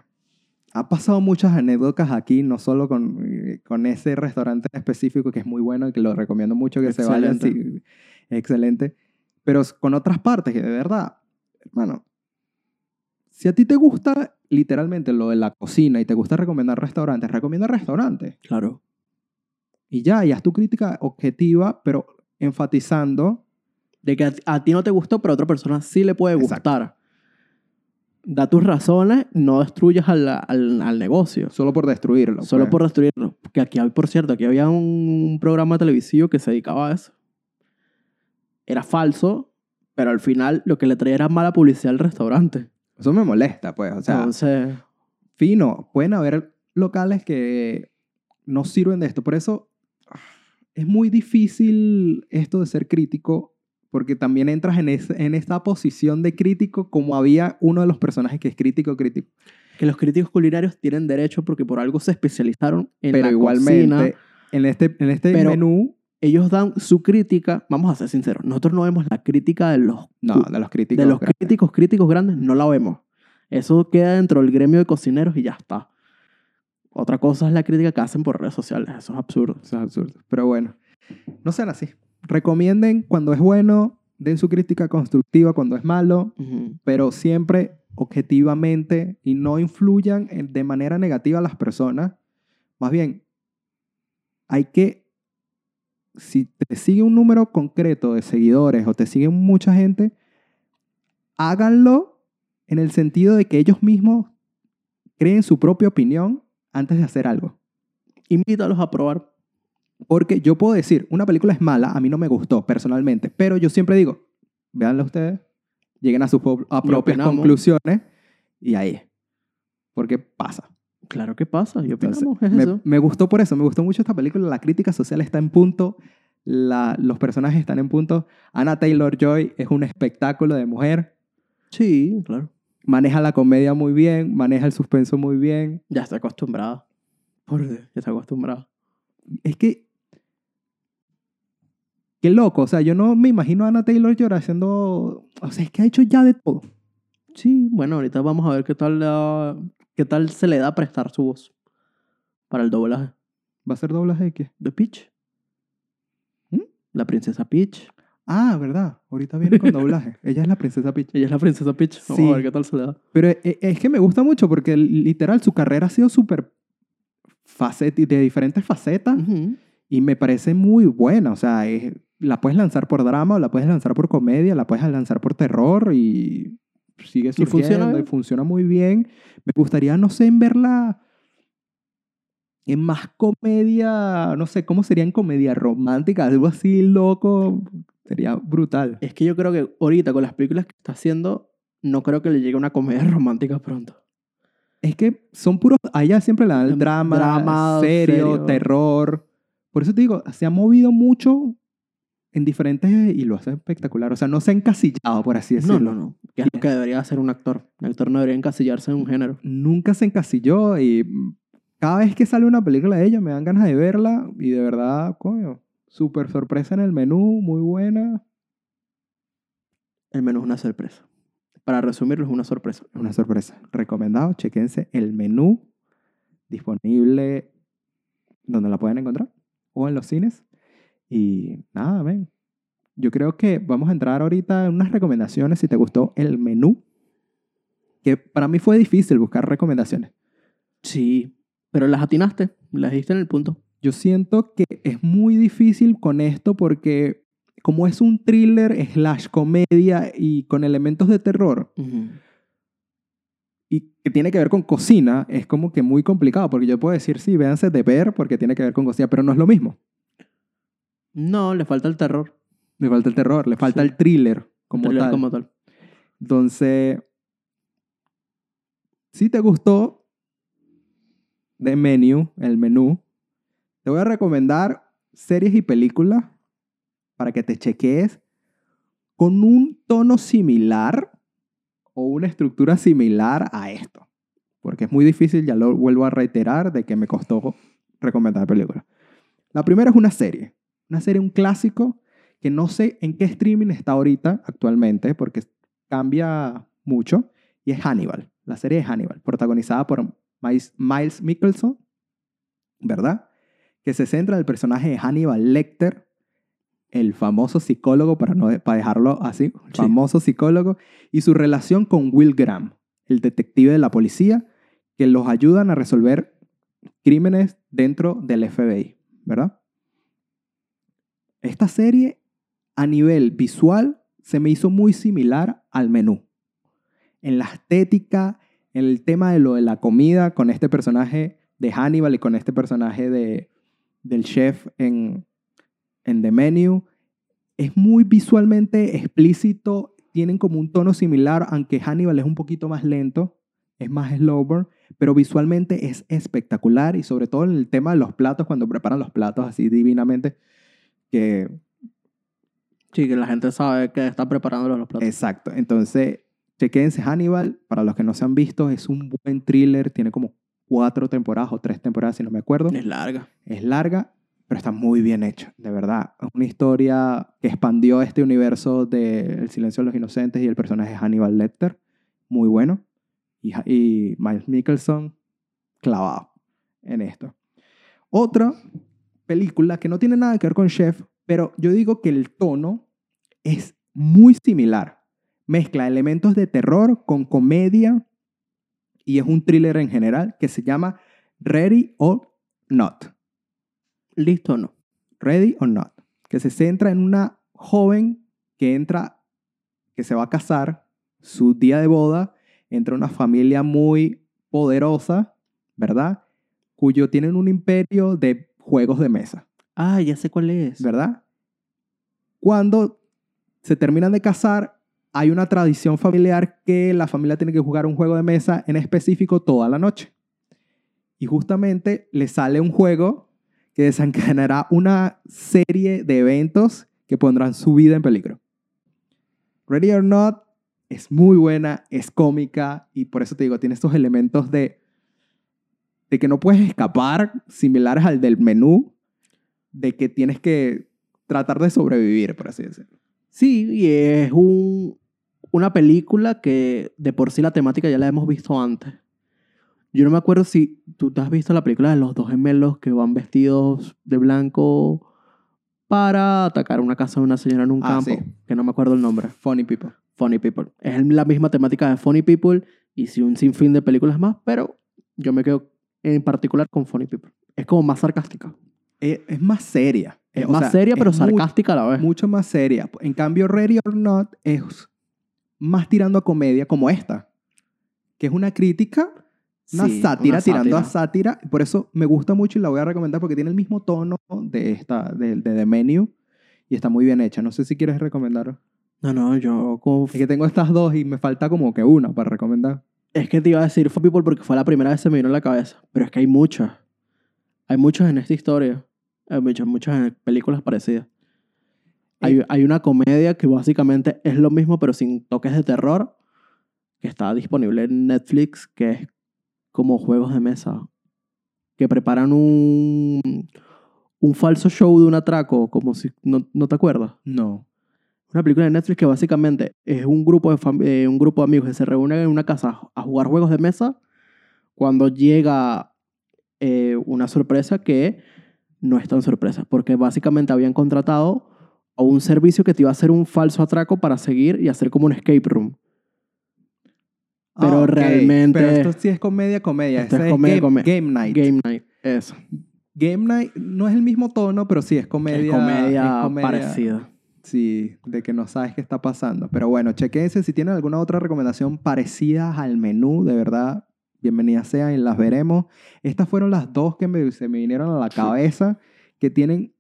S1: Ha pasado muchas anécdotas aquí, no solo con, con ese restaurante específico que es muy bueno y que lo recomiendo mucho que se vayan.
S2: Excelente.
S1: sí, excelente. Pero con otras partes que de verdad, hermano, si a ti te gusta literalmente lo de la cocina y te gusta recomendar restaurantes, recomienda restaurantes.
S2: claro.
S1: Y ya, y haz tu crítica objetiva, pero enfatizando
S2: De que a, a ti no te gustó, pero a otra persona sí le puede
S1: Exacto.
S2: gustar. Da tus razones, no destruyas al, al, al negocio.
S1: solo por destruirlo.
S2: Solo
S1: pues.
S2: por destruirlo. Que aquí, hay- por cierto, aquí había un programa televisivo que se dedicaba a eso. Era falso, pero al final lo que le traía era mala publicidad al restaurante.
S1: Eso me molesta, pues. O sea,
S2: Entonces,
S1: fino, pueden haber locales que no sirven de esto. Por eso ah, es muy difícil esto de ser crítico, porque también entras en, ese- en esta posición de crítico como había uno de los personajes que es crítico, crítico.
S2: que los críticos culinarios tienen derecho porque por algo se especializaron en
S1: Pero
S2: la
S1: igualmente,
S2: cocina.
S1: en este, en este
S2: Pero-
S1: menú,
S2: Ellos dan su crítica. Vamos a ser sinceros. Nosotros no vemos la crítica de los
S1: no, de los críticos.
S2: de los
S1: grandes.
S2: críticos críticos grandes no la vemos. Eso queda dentro del gremio de cocineros y ya está. Otra cosa es la crítica que hacen por redes sociales. Eso es absurdo.
S1: Eso es absurdo. Pero bueno, no sean así. Recomienden cuando es bueno, den su crítica constructiva cuando es malo, pero siempre objetivamente y no influyan en- de manera negativa a las personas. Más bien, hay que, si te sigue un número concreto de seguidores o te sigue mucha gente, háganlo en el sentido de que ellos mismos creen su propia opinión antes de hacer algo.
S2: Invítalos a probar.
S1: Porque yo puedo decir, una película es mala, a mí no me gustó personalmente, pero yo siempre digo, véanla ustedes, lleguen a sus a propias
S2: opinamos.
S1: conclusiones y ahí. Porque pasa.
S2: Claro que pasa. Y
S1: Entonces,
S2: opinamos. es
S1: me,
S2: eso.
S1: me gustó por eso, me gustó mucho esta película, la crítica social está en punto, la- los personajes están en punto. Anna Taylor Joy es un espectáculo de mujer,
S2: Sí, claro.
S1: maneja la comedia muy bien, maneja el suspenso muy bien.
S2: Ya está acostumbrada. Por Dios, ya está acostumbrada.
S1: Es que. Qué loco. O sea, yo no me imagino a Anna Taylor Joy haciendo. O sea, es que ha hecho ya de todo.
S2: Sí, bueno, ahorita vamos a ver qué tal, la- qué tal se le da a prestar su voz para el doblaje
S1: ¿Va a ser doblaje de qué?
S2: de Peach.
S1: ¿Mm?
S2: La princesa Peach.
S1: Ah, verdad. Ahorita viene con doblaje. Ella es la princesa Peach.
S2: Ella es la princesa Peach. Vamos
S1: Sí.
S2: a ver qué tal se le da.
S1: Pero e- es que me gusta mucho porque literal su carrera ha sido súper facet- de diferentes facetas y me parece muy buena. O sea, es- la puedes lanzar por drama o la puedes lanzar por comedia, la puedes lanzar por terror y sigue
S2: Y funciona
S1: surgiendo y funciona muy bien. Me gustaría, no sé, en verla en más comedia, no sé, ¿cómo sería en comedia romántica? Algo así loco, sería brutal.
S2: Es que yo creo que ahorita con las películas que está haciendo, no creo que le llegue una comedia romántica pronto.
S1: Es que son puros, a ella siempre le dan el
S2: Em,
S1: drama,
S2: drama,
S1: serio,
S2: serio.
S1: terror. Por eso te digo, se ha movido mucho en diferentes y lo hace espectacular. O sea, no se ha encasillado, por así
S2: No,
S1: decirlo.
S2: no, no. Que es lo que debería hacer un actor. Un actor no debería encasillarse en un género.
S1: Nunca se encasilló y cada vez que sale una película de ella me dan ganas de verla y de verdad, coño, súper sorpresa en el menú, muy buena.
S2: El menú es una sorpresa. Para resumirlo, es una sorpresa.
S1: Una sorpresa. Recomendado, chequense el menú disponible donde la pueden encontrar o en los cines. Y nada, ven. Yo creo que vamos a entrar ahorita en unas recomendaciones si te gustó el menú. Que para mí fue difícil buscar recomendaciones.
S2: Sí. Pero las atinaste. Las diste en el punto.
S1: Yo siento que es muy difícil con esto porque como es un thriller slash comedia y con elementos de terror, y que tiene que ver con cocina, es como que muy complicado, porque yo puedo decir, sí, véanse de ver porque tiene que ver con cocina, pero no es lo mismo.
S2: No, le falta el terror.
S1: Le falta el terror, le falta
S2: Sí.
S1: el thriller como
S2: Thriller
S1: tal.
S2: como tal.
S1: Entonces, si te gustó de menú, el menú, te voy a recomendar series y películas para que te chequees con un tono similar o una estructura similar a esto. Porque es muy difícil, ya lo vuelvo a reiterar, de que me costó recomendar películas. La primera es una serie. Una serie, un clásico, que no sé en qué streaming está ahorita actualmente, porque cambia mucho, y es Hannibal. La serie es Hannibal, protagonizada por Miles, Miles Mickelson, ¿verdad? Que se centra en el personaje de Hannibal Lecter, el famoso psicólogo, para, no, para dejarlo así,
S2: Sí.
S1: famoso psicólogo, y su relación con Will Graham, el detective de la policía, que los ayudan a resolver crímenes dentro del FBI, ¿verdad? Esta serie, a nivel visual, se me hizo muy similar al menú. En la estética, en el tema de lo de la comida, con este personaje de Hannibal y con este personaje de, del chef en, en The Menu, es muy visualmente explícito, tienen como un tono similar, aunque Hannibal es un poquito más lento, es más slow burn, pero visualmente es espectacular y sobre todo en el tema de los platos, cuando preparan los platos así divinamente, que
S2: Sí, que la gente sabe que está preparando los platos.
S1: Exacto. Entonces, chequense Hannibal. Para los que no se han visto, es un buen thriller. Tiene como cuatro temporadas o tres temporadas, si no me acuerdo.
S2: Es larga.
S1: Es larga, pero está muy bien hecha, de verdad. Es una historia que expandió este universo de El silencio de los inocentes y el personaje de Hannibal Lecter. Muy bueno. Y, y Miles Mickelson, clavado en esto. Otra película que no tiene nada que ver con Chef, pero yo digo que el tono es muy similar. Mezcla elementos de terror con comedia y es un thriller en general que se llama Ready or Not.
S2: ¿Listo o no?
S1: Ready or Not. Que se centra en una joven que entra, que se va a casar, su día de boda, entra una familia muy poderosa, ¿verdad? Cuyo tienen un imperio de juegos de mesa.
S2: Ah, ya sé cuál es.
S1: ¿verdad? Cuando se terminan de casar, hay una tradición familiar que la familia tiene que jugar un juego de mesa en específico toda la noche. Y justamente le sale un juego que desencadenará una serie de eventos que pondrán su vida en peligro. Ready or Not es muy buena, es cómica y por eso te digo, tiene estos elementos de, de que no puedes escapar, similares al del menú, de que tienes que tratar de sobrevivir, por así decirlo.
S2: Sí, y es un, una película que de por sí la temática ya la hemos visto antes. Yo no me acuerdo si tú te has visto la película de los dos gemelos que van vestidos de blanco para atacar una casa de una señora en un
S1: Ah,
S2: campo,
S1: sí.
S2: que no me acuerdo el nombre.
S1: Funny People.
S2: Funny People. Es la misma temática de Funny People y sí un sinfín de películas más, pero yo me quedo en particular con Funny People. Es como más sarcástica.
S1: Es, es más seria.
S2: Es
S1: O
S2: más
S1: sea,
S2: seria, pero sarcástica a la vez.
S1: mucho más seria. En cambio, Ready or Not es más tirando a comedia como esta, que es una crítica, una
S2: Sí,
S1: sátira
S2: una
S1: tirando a
S2: sátira.
S1: sátira. Por eso me gusta mucho y la voy a recomendar porque tiene el mismo tono de esta, de, de The Menu y está muy bien hecha. No sé si quieres recomendar.
S2: No, no, yo como...
S1: Es que tengo estas dos y me falta como que una para recomendar.
S2: Es que te iba a decir For People porque fue la primera vez que se me vino a la cabeza. Pero es que hay muchas. Hay muchas en esta historia. Hay muchas, muchas en películas parecidas. Hay, hay una comedia que básicamente es lo mismo, pero sin toques de terror, que está disponible en Netflix, que es como juegos de mesa. Que preparan un, un falso show de un atraco, como si. ¿No, no te acuerdas?
S1: No.
S2: Una película de Netflix que básicamente es un grupo de, eh, un grupo de amigos que se reúnen en una casa a jugar juegos de mesa cuando llega eh, una sorpresa que no es tan sorpresa, porque básicamente habían contratado a un servicio que te iba a hacer un falso atraco para seguir y hacer como un escape room. Pero
S1: Ah, ok.
S2: realmente-
S1: Pero esto sí es comedia, comedia.
S2: Esto
S1: Ese
S2: es comedia,
S1: game,
S2: come-
S1: game Night.
S2: Game Night, eso.
S1: Game Night no es el mismo tono, pero sí es comedia.
S2: es comedia,
S1: es comedia,
S2: parecida.
S1: Sí, de que no sabes qué está pasando. Pero bueno, chequense si tienen alguna otra recomendación parecida al menú, de verdad, bienvenidas sean y las veremos. Estas fueron las dos que me- se me vinieron a la cabeza, que tienen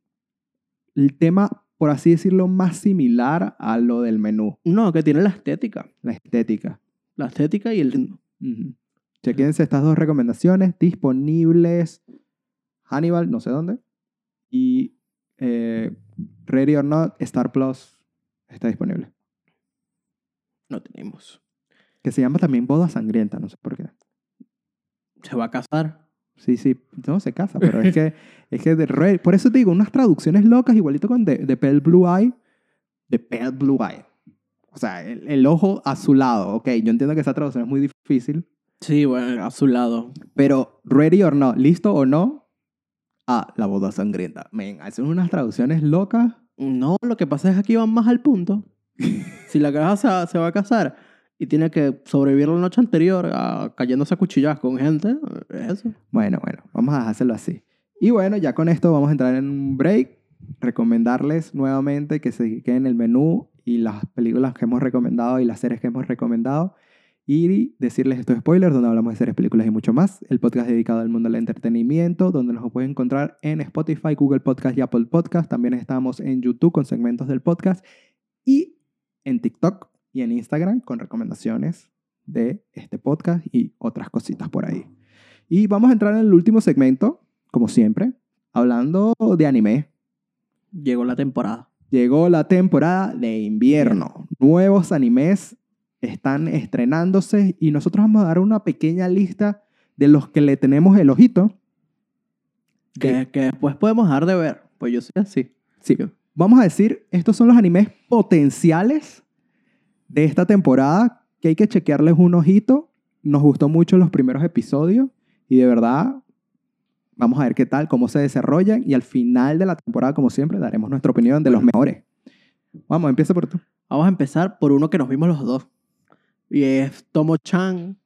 S1: el tema, por así decirlo, más similar a lo del menú,
S2: No, que tiene la estética.
S1: la estética.
S2: La estética y el ritmo.
S1: Chequense estas dos recomendaciones disponibles. Hannibal, no sé dónde. Y eh, Ready or Not, Star Plus está disponible.
S2: No tenemos.
S1: Que se llama también Boda Sangrienta, no sé por qué.
S2: Se va a casar.
S1: Sí, sí, no se casa, pero es que, es que de Re- por eso te digo, unas traducciones locas, igualito con The, The Pale Blue Eye. The Pale Blue Eye. O sea, el, el ojo azulado. Ok, yo entiendo que esa traducción es muy difícil,
S2: Sí, bueno, a su lado.
S1: Pero, ready or not, listo o no, a la boda sangrienta. Men, hacen unas traducciones locas.
S2: No, lo que pasa es que aquí van más al punto. si la casa se, va a casar y tiene que sobrevivir la noche anterior a, cayéndose a cuchilladas con gente, es eso.
S1: Bueno, bueno, vamos a dejárselo así. Y bueno, ya con esto vamos a entrar en un break. Recomendarles nuevamente que se queden en el menú y las películas que hemos recomendado y las series que hemos recomendado. Y decirles estos spoilers, donde hablamos de series, películas y mucho más. El podcast dedicado al mundo del entretenimiento, donde nos pueden encontrar en Spotify, Google Podcast y Apple Podcast. También estamos en YouTube con segmentos del podcast. Y en TikTok y en Instagram con recomendaciones de este podcast y otras cositas por ahí. Y vamos a entrar en el último segmento, como siempre, hablando de anime.
S2: Llegó la temporada.
S1: Llegó la temporada de invierno. Nuevos animes están estrenándose y nosotros vamos a dar una pequeña lista de los que le tenemos el ojito.
S2: Que, que después podemos dejar de ver. Pues yo soy así.
S1: Sí, vamos a decir, estos son los animes potenciales de esta temporada que hay que chequearles un ojito. Nos gustó mucho los primeros episodios y de verdad vamos a ver qué tal, cómo se desarrollan y al final de la temporada, como siempre, daremos nuestra opinión de los mejores. Vamos, empieza por tú.
S2: Vamos a empezar por uno que nos vimos los dos. Y es Tomo-chan.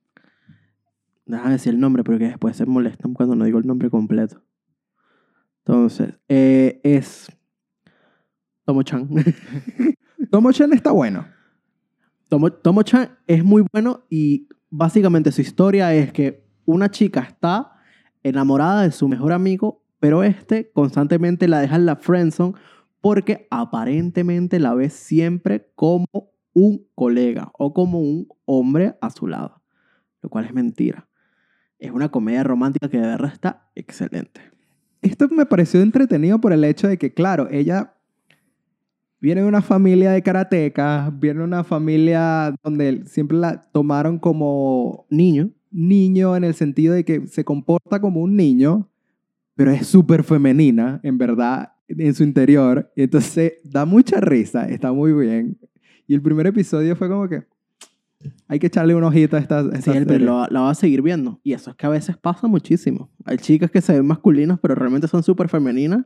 S2: Déjame decir el nombre porque después se molestan cuando no digo el nombre completo. Entonces, eh, es Tomo-chan.
S1: Tomo-chan está bueno.
S2: Tomo- Tomo-chan es muy bueno y básicamente su historia es que una chica está enamorada de su mejor amigo, pero este constantemente la deja en la friendzone porque aparentemente la ve siempre como un colega o como un hombre a su lado, lo cual es mentira. Es una comedia romántica que de verdad está excelente.
S1: Esto me pareció entretenido por el hecho de que, claro, ella viene de una familia de karatecas, viene de una familia donde siempre la tomaron como
S2: Niño,
S1: niño en el sentido de que se comporta como un niño, pero es súper femenina, en verdad, en su interior. Y entonces da mucha risa, está muy bien. Y el primer episodio fue como que hay que echarle un ojito a esta, a esta
S2: Sí,
S1: serie.
S2: pero la, la va a seguir viendo. Y eso es que a veces pasa muchísimo. Hay chicas que se ven masculinas, pero realmente son súper femeninas.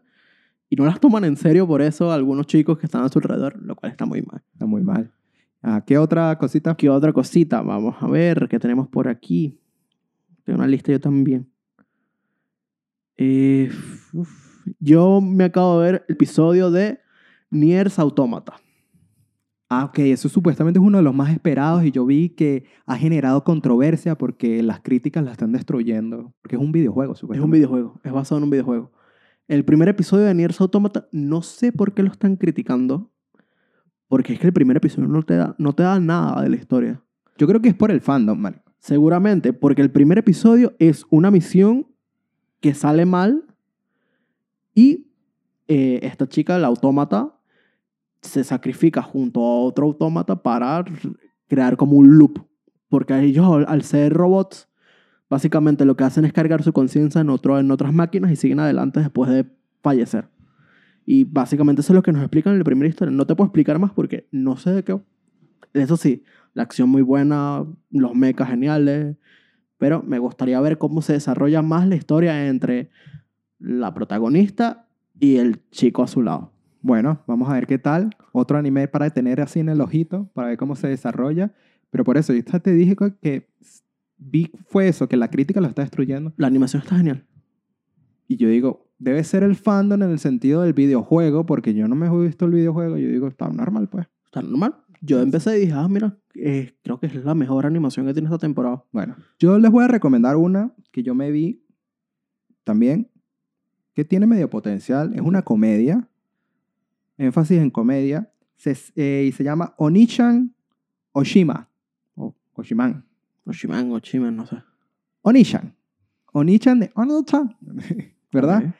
S2: Y no las toman en serio por eso algunos chicos que están a su alrededor, lo cual está muy mal.
S1: Está muy mal. Ah, ¿Qué otra cosita?
S2: ¿Qué otra cosita? Vamos a ver qué tenemos por aquí. Tengo una lista yo también. Eh, yo me acabo de ver el episodio de Niers Automata.
S1: Ah, ok, eso supuestamente es uno de los más esperados y yo vi que ha generado controversia porque las críticas la están destruyendo. Porque es un videojuego,
S2: Es
S1: supuestamente.
S2: un videojuego, es basado en un videojuego. El primer episodio de Niers Automata, no sé por qué lo están criticando, porque es que el primer episodio no te da, no te da nada de la historia.
S1: Yo creo que es por el fandom, man.
S2: Seguramente, porque el primer episodio es una misión que sale mal y eh, esta chica, la autómata, se sacrifica junto a otro autómata para crear como un loop. Porque ellos, al- ser robots, básicamente lo que hacen es cargar su conciencia en otras máquinas y siguen adelante después de fallecer. Y básicamente eso es lo que nos explican en la primera historia. No te puedo explicar más porque no sé de qué. Eso sí, la acción muy buena, los mechas geniales, pero me gustaría ver cómo se desarrolla más la historia entre la protagonista y el chico a su lado.
S1: Bueno, vamos a ver qué tal. Otro anime para tener así en el ojito, para ver cómo se desarrolla. Pero por eso, yo te dije que vi fue eso, que la crítica lo está destruyendo.
S2: La animación está genial.
S1: Y yo digo, debe ser el fandom en el sentido del videojuego, porque yo no me he visto el videojuego. Yo digo, está normal, pues.
S2: Está normal. Yo empecé y dije, ah, mira, eh, creo que es la mejor animación que tiene esta temporada.
S1: Bueno, yo les voy a recomendar una que yo me vi también, que tiene medio potencial. Es una comedia, énfasis en comedia, se, eh, y se llama Onichan Oshima, o Oshiman.
S2: Oshiman, Oshiman, no sé.
S1: Onichan. Onichan de Onichan, ¿verdad?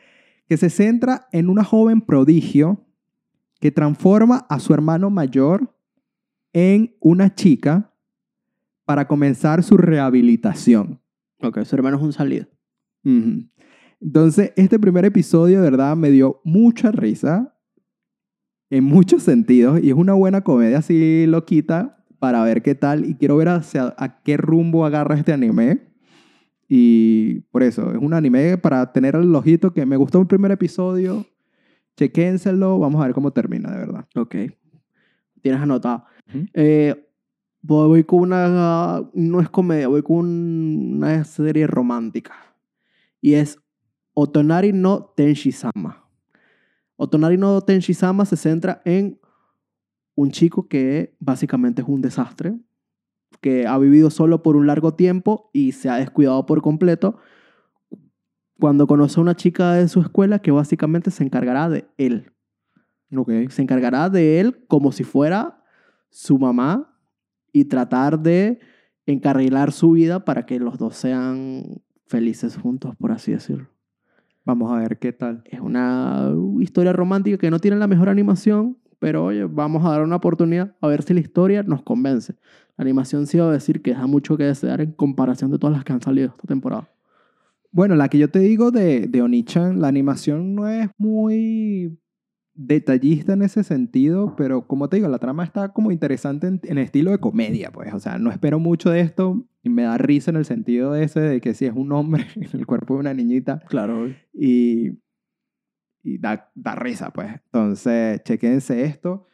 S1: Que se centra en una joven prodigio que transforma a su hermano mayor en una chica para comenzar su rehabilitación.
S2: Ok, su hermano es un salido.
S1: Entonces, este primer episodio, de verdad, me dio mucha risa en muchos sentidos y es una buena comedia así loquita para ver qué tal y quiero ver hacia a qué rumbo agarra este anime. Y por eso, es un anime para tener el ojito que me gustó el primer episodio. Chequénselo, vamos a ver cómo termina, de verdad.
S2: Ok. Tienes anotado.
S1: Ujú.
S2: Eh, voy, voy con una. No es comedia, voy con una serie romántica. Y es Otonari no Tenshi-sama. Otonari no Tenshi-sama se centra en un chico que básicamente es un desastre, que ha vivido solo por un largo tiempo y se ha descuidado por completo. Cuando conoce a una chica de su escuela que básicamente se encargará de él
S1: Ok.
S2: se encargará de él como si fuera su mamá y tratar de encarrilar su vida para que los dos sean felices juntos, por así decirlo.
S1: Vamos a ver qué tal.
S2: Es una historia romántica que no tiene la mejor animación, pero oye, vamos a dar una oportunidad a ver si la historia nos convence. La animación sí va a decir que deja mucho que desear en comparación de todas las que han salido esta temporada.
S1: Bueno, la que yo te digo de, de Onichan, la animación no es muy detallista en ese sentido, pero como te digo, la trama está como interesante en, en estilo de comedia, pues. O sea, no espero mucho de esto y me da risa en el sentido ese de que si es un hombre en el cuerpo de una niñita
S2: Claro.
S1: y, y da, da risa, pues. Entonces, chequense esto.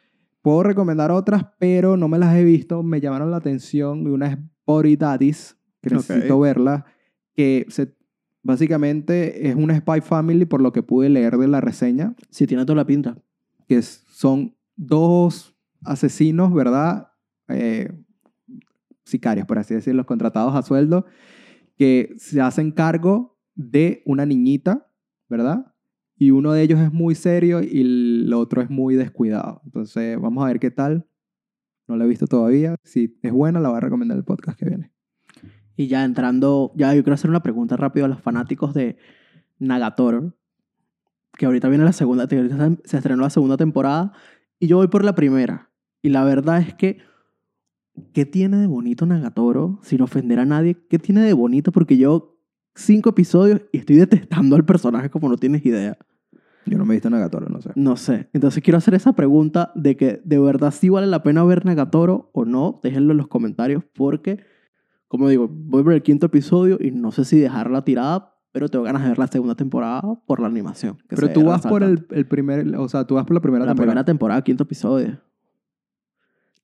S1: Puedo recomendar otras, pero no me las he visto. Me llamaron la atención. Y una es Body Daddies, que
S2: Ok.
S1: necesito verla, que se, básicamente es una Spy Family, por lo que pude leer de la reseña,
S2: Sí, tiene toda la pinta.
S1: que son dos asesinos, ¿verdad? Eh, sicarios, por así decirlo, contratados a sueldo, que se hacen cargo de una niñita, ¿verdad? Y uno de ellos es muy serio y el otro es muy descuidado. Entonces, vamos a ver qué tal. No la he visto todavía. Si es buena, la voy a recomendar el podcast que viene.
S2: Y ya entrando, ya yo quiero hacer una pregunta rápido a los fanáticos de Nagatoro, que ahorita viene la segunda, se estrenó la segunda temporada, y yo voy por la primera. Y la verdad es que, ¿qué tiene de bonito Nagatoro? Sin ofender a nadie, ¿qué tiene de bonito? Porque yo cinco episodios y estoy detestando al personaje como no tienes idea.
S1: Yo no me he visto Nagatoro, no sé.
S2: No sé. Entonces quiero hacer esa pregunta de que de verdad sí vale la pena ver Nagatoro o no. Déjenlo en los comentarios porque, como digo, voy por el quinto episodio y no sé si dejarla tirada, pero tengo ganas de ver la segunda temporada por la animación.
S1: Pero tú vas por el, el primer, o sea, tú vas por la primera
S2: la
S1: temporada.
S2: primera temporada, quinto episodio.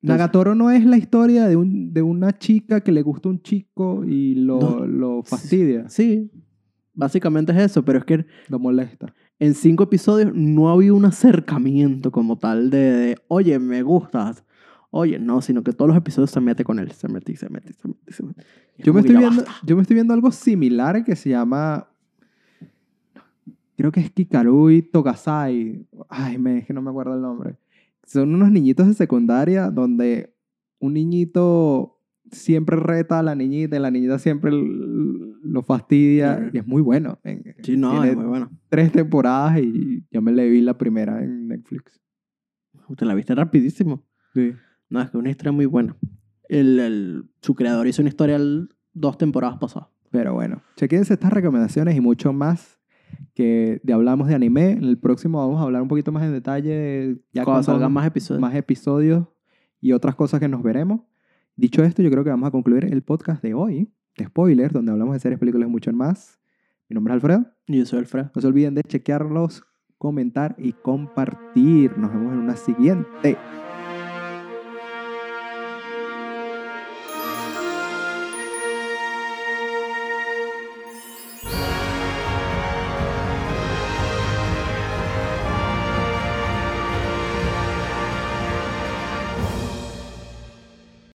S1: Nagatoro no es la historia de, un, de una chica que le gusta un chico y lo,
S2: No.
S1: lo fastidia.
S2: Sí. básicamente es eso, pero es que
S1: Lo molesta.
S2: en cinco episodios no había un acercamiento como tal de, de, oye, me gustas. Oye, no, sino que todos los episodios se mete con él, se mete se mete se mete. se mete. Es
S1: Yo me, estoy viendo,
S2: basta.
S1: yo me estoy viendo algo similar que se llama. Creo que es Kikarui Togasai. Ay, me, es que no me acuerdo el nombre. Son unos niñitos de secundaria donde un niñito siempre reta a la niñita y la niñita siempre lo fastidia. Y es muy bueno. En-
S2: Sí, no,
S1: tiene
S2: es muy bueno.
S1: tres temporadas y yo me le vi la primera en Netflix.
S2: Te la viste rapidísimo.
S1: Sí.
S2: No, es que una historia muy buena. El, el- su creador hizo una historia dos temporadas pasadas.
S1: Pero bueno, chequense estas recomendaciones y mucho más que de hablamos de anime. En el próximo vamos a hablar un poquito más en detalle, ya
S2: Cuando salgan más episodios.
S1: más episodios y otras cosas que nos veremos. Dicho esto, yo creo que vamos a concluir el podcast de hoy, de spoilers, donde hablamos de series, películas y mucho más. Mi nombre es Alfredo.
S2: Y yo soy Alfredo.
S1: No se olviden de chequearlos, comentar y compartir. Nos vemos en una siguiente.